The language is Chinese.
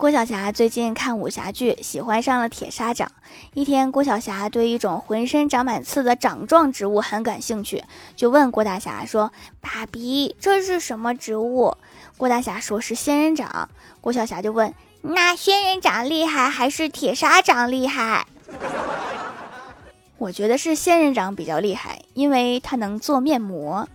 郭晓霞最近看武侠剧喜欢上了铁砂掌。一天郭晓霞对一种浑身长满刺的掌状植物很感兴趣就问郭大侠说爸比这是什么植物？郭大侠说是仙人掌。郭晓霞就问那仙人掌厉害还是铁砂掌厉害？我觉得是仙人掌比较厉害因为它能做面膜。